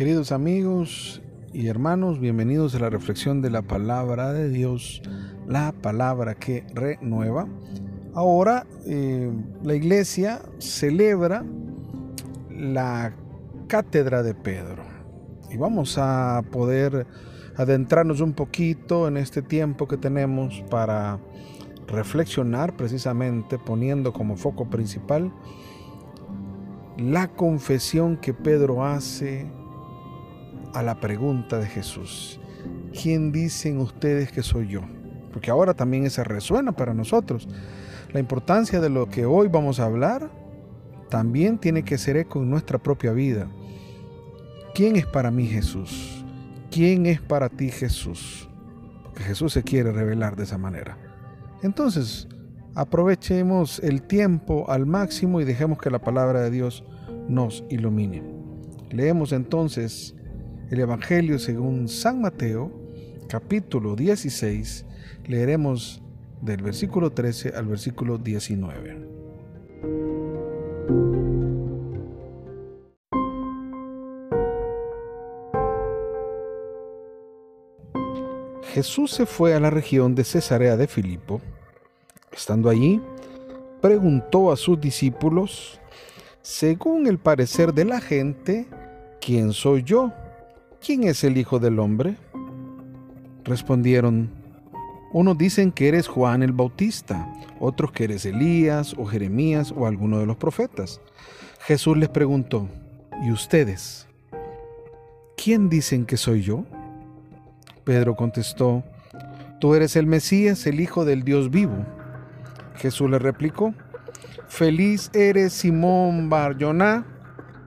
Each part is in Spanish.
Queridos amigos y hermanos, bienvenidos a la reflexión de la palabra de Dios, la palabra que renueva. Ahora eh, la iglesia celebra la cátedra de Pedro y vamos a poder adentrarnos un poquito en este tiempo que tenemos para reflexionar precisamente poniendo como foco principal la confesión que Pedro hace a la pregunta de Jesús. ¿Quién dicen ustedes que soy yo? Porque ahora también esa resuena para nosotros. La importancia de lo que hoy vamos a hablar también tiene que ser eco en nuestra propia vida. ¿Quién es para mí Jesús? ¿Quién es para ti Jesús? Porque Jesús se quiere revelar de esa manera. Entonces, aprovechemos el tiempo al máximo y dejemos que la palabra de Dios nos ilumine. Leemos entonces el Evangelio según San Mateo, capítulo 16, leeremos del versículo 13 al versículo 19. Jesús se fue a la región de Cesarea de Filipo. Estando allí, preguntó a sus discípulos, según el parecer de la gente, ¿quién soy yo? ¿Quién es el Hijo del Hombre? Respondieron, unos dicen que eres Juan el Bautista, otros que eres Elías o Jeremías o alguno de los profetas. Jesús les preguntó, ¿y ustedes? ¿Quién dicen que soy yo? Pedro contestó, Tú eres el Mesías, el Hijo del Dios vivo. Jesús le replicó, Feliz eres Simón Barjoná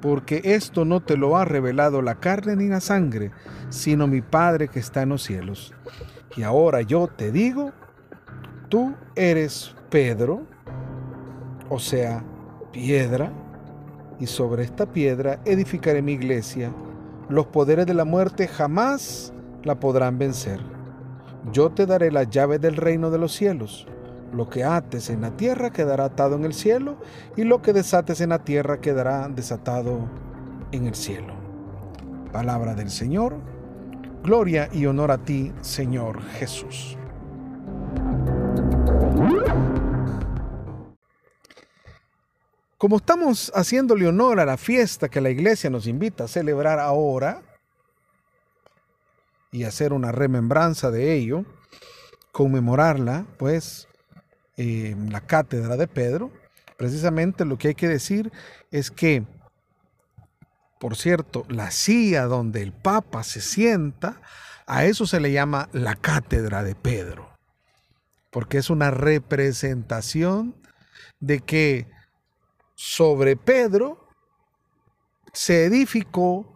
porque esto no te lo ha revelado la carne ni la sangre, sino mi Padre que está en los cielos. Y ahora yo te digo, tú eres Pedro, o sea, piedra, y sobre esta piedra edificaré mi iglesia. Los poderes de la muerte jamás la podrán vencer. Yo te daré la llave del reino de los cielos. Lo que ates en la tierra quedará atado en el cielo, y lo que desates en la tierra quedará desatado en el cielo. Palabra del Señor. Gloria y honor a ti, Señor Jesús. Como estamos haciéndole honor a la fiesta que la iglesia nos invita a celebrar ahora y hacer una remembranza de ello, conmemorarla, pues la cátedra de Pedro, precisamente lo que hay que decir es que, por cierto, la silla donde el Papa se sienta, a eso se le llama la cátedra de Pedro, porque es una representación de que sobre Pedro se edificó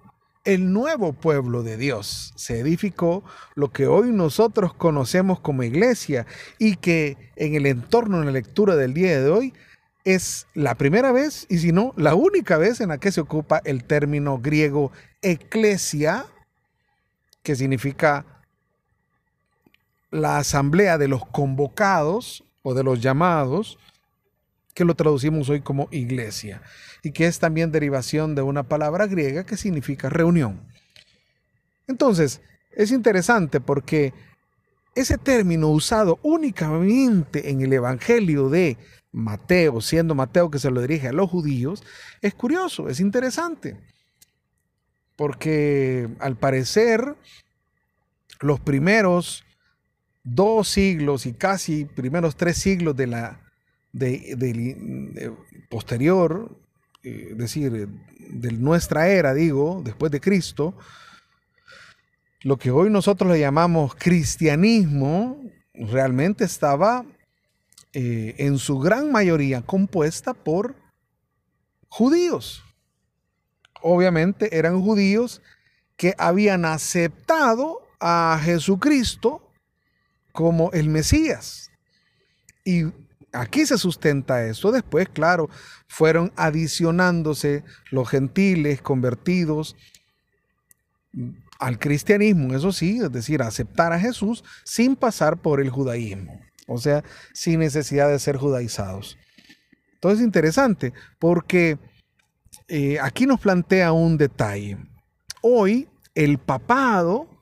el nuevo pueblo de Dios. Se edificó lo que hoy nosotros conocemos como iglesia y que en el entorno, en la lectura del día de hoy, es la primera vez, y si no, la única vez en la que se ocupa el término griego eclesia, que significa la asamblea de los convocados o de los llamados, que lo traducimos hoy como iglesia y que es también derivación de una palabra griega que significa reunión. Entonces, es interesante porque ese término usado únicamente en el Evangelio de Mateo, siendo Mateo que se lo dirige a los judíos, es curioso, es interesante. Porque al parecer los primeros dos siglos y casi primeros tres siglos de la de, posterior, eh, es decir, de nuestra era, digo, después de Cristo, lo que hoy nosotros le llamamos cristianismo, realmente estaba eh, en su gran mayoría compuesta por judíos. Obviamente eran judíos que habían aceptado a Jesucristo como el Mesías. Y Aquí se sustenta esto. Después, claro, fueron adicionándose los gentiles convertidos al cristianismo, eso sí, es decir, aceptar a Jesús sin pasar por el judaísmo, o sea, sin necesidad de ser judaizados. Entonces, interesante, porque eh, aquí nos plantea un detalle. hoy el papado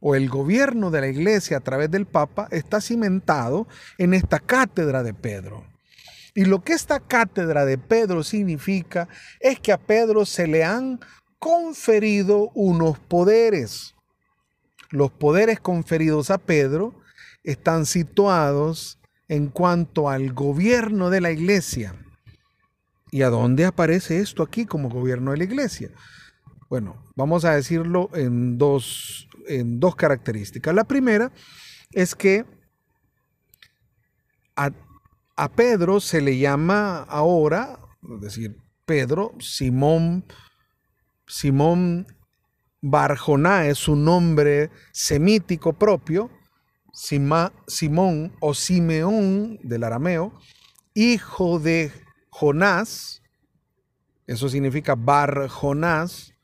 o el gobierno de la iglesia a través del Papa está cimentado en esta cátedra de Pedro. Y lo que esta cátedra de Pedro significa es que a Pedro se le han conferido unos poderes. Los poderes conferidos a Pedro están situados en cuanto al gobierno de la iglesia. ¿Y a dónde aparece esto aquí como gobierno de la iglesia? Bueno, vamos a decirlo en dos, en dos características. La primera es que a, a Pedro se le llama ahora, es decir, Pedro, Simón, Simón Barjoná es su nombre semítico propio, Simón o Simeón del arameo, hijo de Jonás, eso significa Bar Jonás,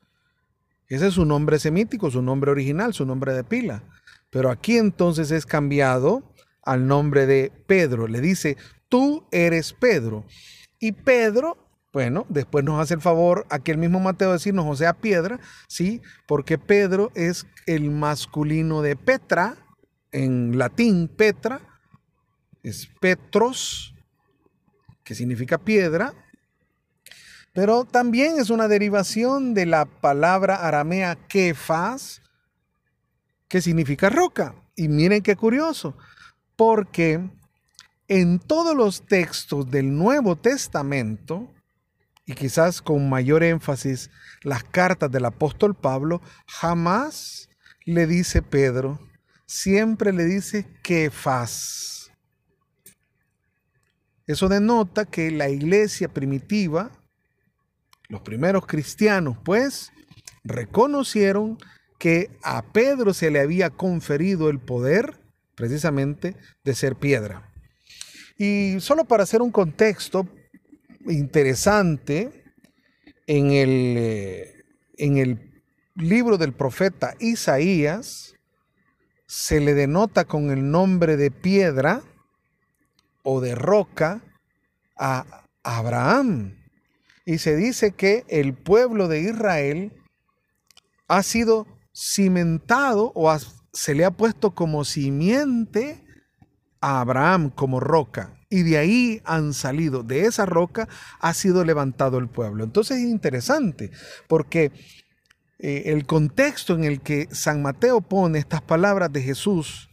ese es su nombre semítico, su nombre original, su nombre de pila. Pero aquí entonces es cambiado al nombre de Pedro. Le dice, tú eres Pedro. Y Pedro, bueno, después nos hace el favor aquí el mismo Mateo decirnos, o sea, piedra, ¿sí? Porque Pedro es el masculino de Petra, en latín Petra, es Petros, que significa piedra, pero también es una derivación de la palabra aramea kefas, que significa roca. Y miren qué curioso, porque en todos los textos del Nuevo Testamento, y quizás con mayor énfasis las cartas del apóstol Pablo, jamás le dice Pedro, siempre le dice Kefas. Eso denota que la iglesia primitiva los primeros cristianos, pues, reconocieron que a Pedro se le había conferido el poder precisamente de ser piedra. Y solo para hacer un contexto interesante, en el, eh, en el libro del profeta Isaías se le denota con el nombre de piedra o de roca a Abraham y se dice que el pueblo de Israel ha sido cimentado o se le ha puesto como simiente a Abraham como roca. Y de ahí han salido, de esa roca ha sido levantado el pueblo. Entonces es interesante porque eh, el contexto en el que San Mateo pone estas palabras de Jesús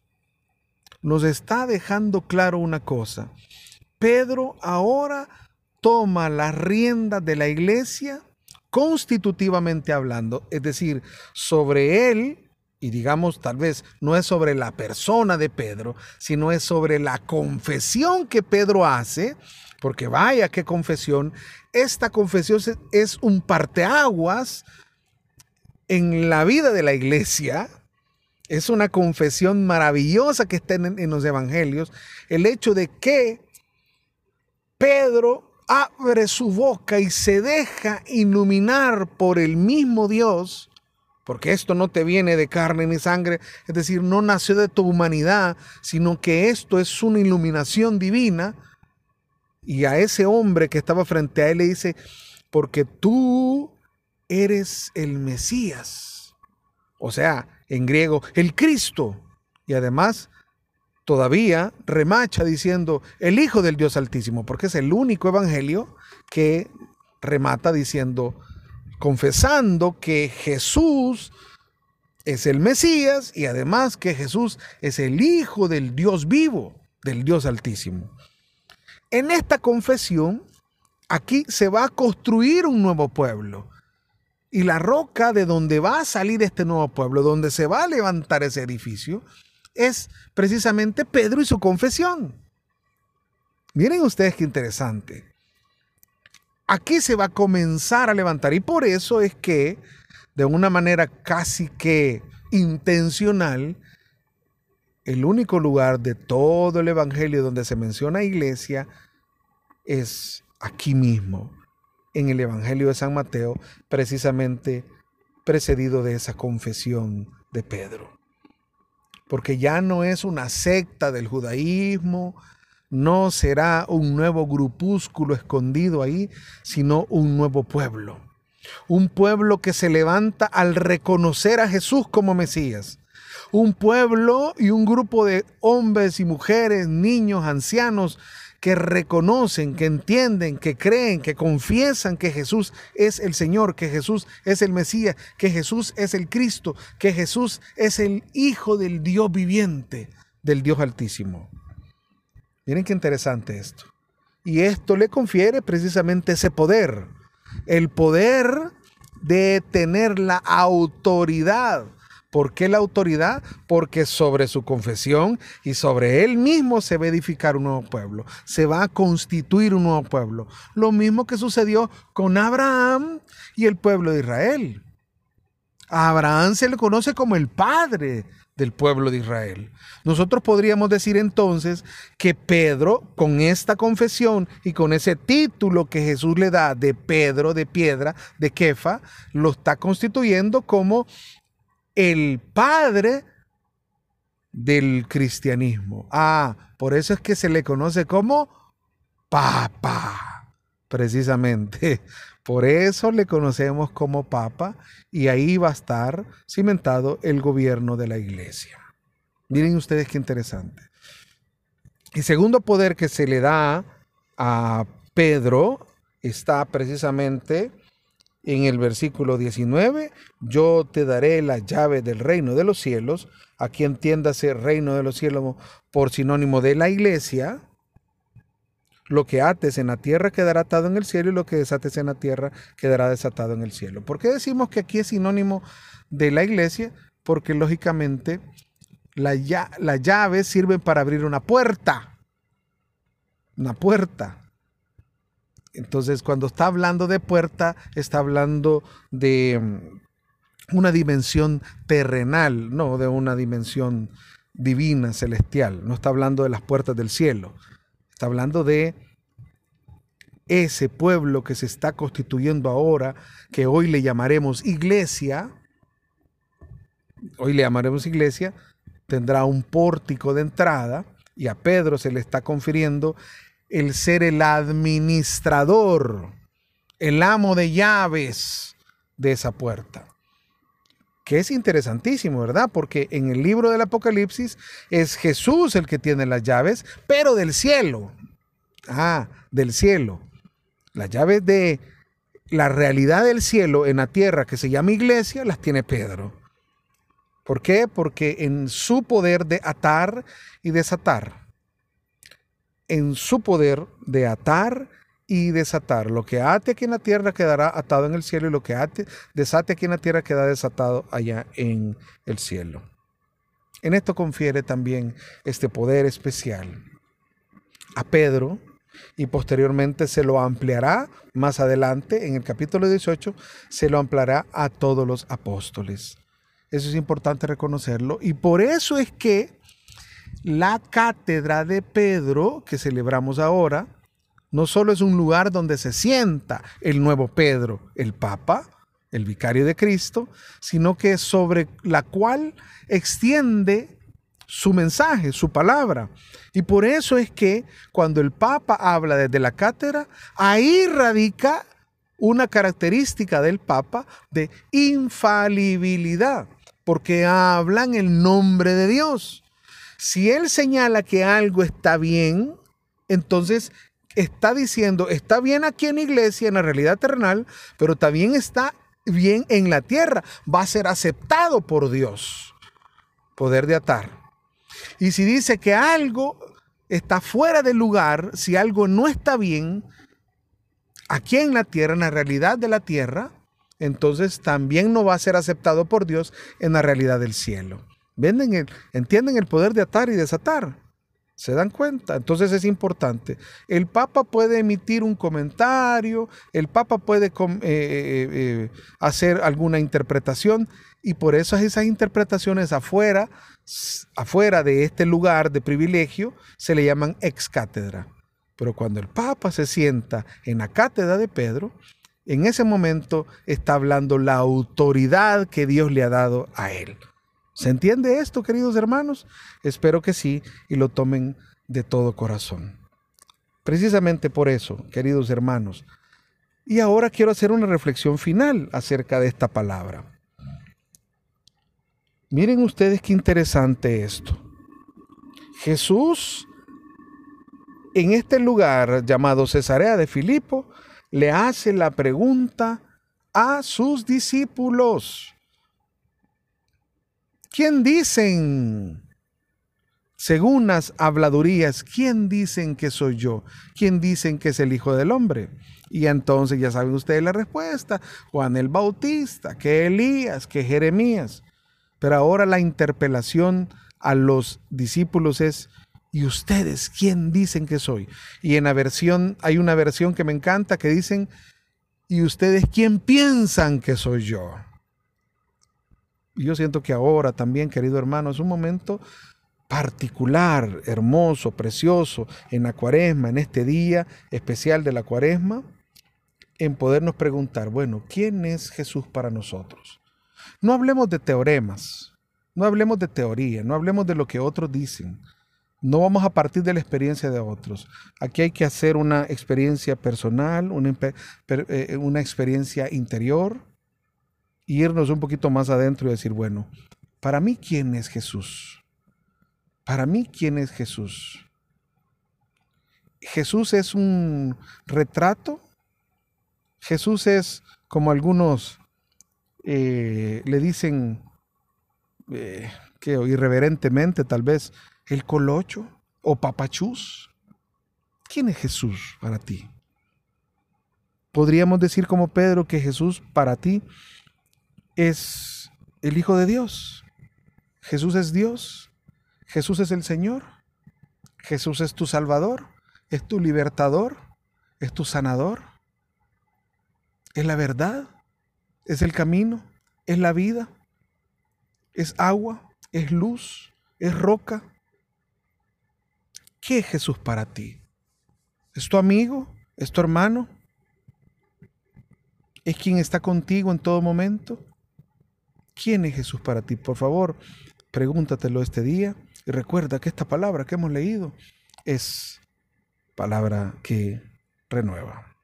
nos está dejando claro una cosa. Pedro ahora toma las riendas de la iglesia constitutivamente hablando, es decir, sobre él, y digamos tal vez no es sobre la persona de Pedro, sino es sobre la confesión que Pedro hace, porque vaya qué confesión, esta confesión es un parteaguas en la vida de la iglesia, es una confesión maravillosa que está en, en los evangelios, el hecho de que Pedro abre su boca y se deja iluminar por el mismo Dios, porque esto no te viene de carne ni sangre, es decir, no nació de tu humanidad, sino que esto es una iluminación divina. Y a ese hombre que estaba frente a él le dice, porque tú eres el Mesías, o sea, en griego, el Cristo. Y además todavía remacha diciendo el Hijo del Dios Altísimo, porque es el único evangelio que remata diciendo, confesando que Jesús es el Mesías y además que Jesús es el Hijo del Dios vivo, del Dios Altísimo. En esta confesión, aquí se va a construir un nuevo pueblo. Y la roca de donde va a salir este nuevo pueblo, donde se va a levantar ese edificio, es precisamente Pedro y su confesión. Miren ustedes qué interesante. Aquí se va a comenzar a levantar y por eso es que de una manera casi que intencional, el único lugar de todo el Evangelio donde se menciona iglesia es aquí mismo, en el Evangelio de San Mateo, precisamente precedido de esa confesión de Pedro porque ya no es una secta del judaísmo, no será un nuevo grupúsculo escondido ahí, sino un nuevo pueblo. Un pueblo que se levanta al reconocer a Jesús como Mesías. Un pueblo y un grupo de hombres y mujeres, niños, ancianos, que reconocen, que entienden, que creen, que confiesan que Jesús es el Señor, que Jesús es el Mesías, que Jesús es el Cristo, que Jesús es el Hijo del Dios viviente, del Dios Altísimo. Miren qué interesante esto. Y esto le confiere precisamente ese poder, el poder de tener la autoridad ¿Por qué la autoridad? Porque sobre su confesión y sobre él mismo se va a edificar un nuevo pueblo, se va a constituir un nuevo pueblo. Lo mismo que sucedió con Abraham y el pueblo de Israel. A Abraham se le conoce como el padre del pueblo de Israel. Nosotros podríamos decir entonces que Pedro, con esta confesión y con ese título que Jesús le da de Pedro, de piedra, de Kefa, lo está constituyendo como el padre del cristianismo. Ah, por eso es que se le conoce como Papa, precisamente. Por eso le conocemos como Papa y ahí va a estar cimentado el gobierno de la iglesia. Miren ustedes qué interesante. El segundo poder que se le da a Pedro está precisamente en el versículo 19, yo te daré la llave del reino de los cielos, aquí entiéndase reino de los cielos por sinónimo de la iglesia, lo que ates en la tierra quedará atado en el cielo y lo que desates en la tierra quedará desatado en el cielo. ¿Por qué decimos que aquí es sinónimo de la iglesia? Porque lógicamente la, las llaves sirven para abrir una puerta. Una puerta. Entonces, cuando está hablando de puerta, está hablando de mm, una dimensión terrenal, no de una dimensión divina, celestial. No está hablando de las puertas del cielo. Está hablando de ese pueblo que se está constituyendo ahora, que hoy le llamaremos iglesia. Hoy le llamaremos iglesia. Tendrá un pórtico de entrada y a Pedro se le está confiriendo el ser el administrador, el amo de llaves de esa puerta. Que es interesantísimo, ¿verdad? Porque en el libro del Apocalipsis es Jesús el que tiene las llaves, pero del cielo. Ah, del cielo. Las llaves de la realidad del cielo en la tierra que se llama iglesia las tiene Pedro. ¿Por qué? Porque en su poder de atar y desatar en su poder de atar y desatar. Lo que ate aquí en la tierra quedará atado en el cielo y lo que ate, desate aquí en la tierra quedará desatado allá en el cielo. En esto confiere también este poder especial a Pedro y posteriormente se lo ampliará más adelante en el capítulo 18, se lo ampliará a todos los apóstoles. Eso es importante reconocerlo y por eso es que la cátedra de Pedro que celebramos ahora no solo es un lugar donde se sienta el nuevo Pedro, el Papa, el vicario de Cristo, sino que sobre la cual extiende su mensaje, su palabra. Y por eso es que cuando el Papa habla desde la cátedra, ahí radica una característica del Papa de infalibilidad, porque hablan el nombre de Dios. Si él señala que algo está bien, entonces está diciendo, está bien aquí en iglesia, en la realidad terrenal, pero también está bien en la tierra. Va a ser aceptado por Dios. Poder de atar. Y si dice que algo está fuera del lugar, si algo no está bien, aquí en la tierra, en la realidad de la tierra, entonces también no va a ser aceptado por Dios en la realidad del cielo. Venden el, entienden el poder de atar y desatar. ¿Se dan cuenta? Entonces es importante. El Papa puede emitir un comentario, el Papa puede eh, eh, eh, hacer alguna interpretación y por eso esas interpretaciones afuera, afuera de este lugar de privilegio se le llaman ex cátedra. Pero cuando el Papa se sienta en la cátedra de Pedro, en ese momento está hablando la autoridad que Dios le ha dado a él. ¿Se entiende esto, queridos hermanos? Espero que sí y lo tomen de todo corazón. Precisamente por eso, queridos hermanos, Y ahora quiero hacer una reflexión final acerca de esta palabra. Miren ustedes qué interesante esto. Jesús en este lugar llamado Cesarea de Filipo le hace la pregunta a sus discípulos. ¿Quién dicen? Según las habladurías, ¿quién dicen que soy yo? ¿Quién dicen que es el Hijo del Hombre? Y entonces ya saben ustedes la respuesta. Juan el Bautista, que Elías, que Jeremías. Pero ahora la interpelación a los discípulos es, ¿y ustedes quién dicen que soy? Y en la versión, hay una versión que me encanta que dicen, ¿y ustedes quién piensan que soy yo? Yo siento que ahora también, querido hermano, es un momento particular, hermoso, precioso en la cuaresma, en este día especial de la cuaresma, en podernos preguntar, bueno, ¿quién es Jesús para nosotros? No hablemos de teoremas, no hablemos de teoría, no hablemos de lo que otros dicen. No vamos a partir de la experiencia de otros. Aquí hay que hacer una experiencia personal, una, eh, una experiencia interior, irnos un poquito más adentro y decir, bueno, para mí, ¿quién es Jesús? Para mí, ¿quién es Jesús? Jesús es un retrato. Jesús es, como algunos eh, le dicen, eh, que irreverentemente tal vez, el colocho o papachús. ¿Quién es Jesús para ti? Podríamos decir como Pedro que Jesús para ti es el Hijo de Dios. Jesús es Dios. Jesús es el Señor. Jesús es tu Salvador. Es tu libertador. Es tu sanador. Es la verdad. Es el camino. Es la vida. Es agua. Es luz. Es roca. ¿Qué es Jesús para ti? ¿Es tu amigo? ¿Es tu hermano? ¿Es quien está contigo en todo momento? ¿Quién es Jesús para ti? Por favor, pregúntatelo este día y recuerda que esta palabra que hemos leído es palabra que renueva.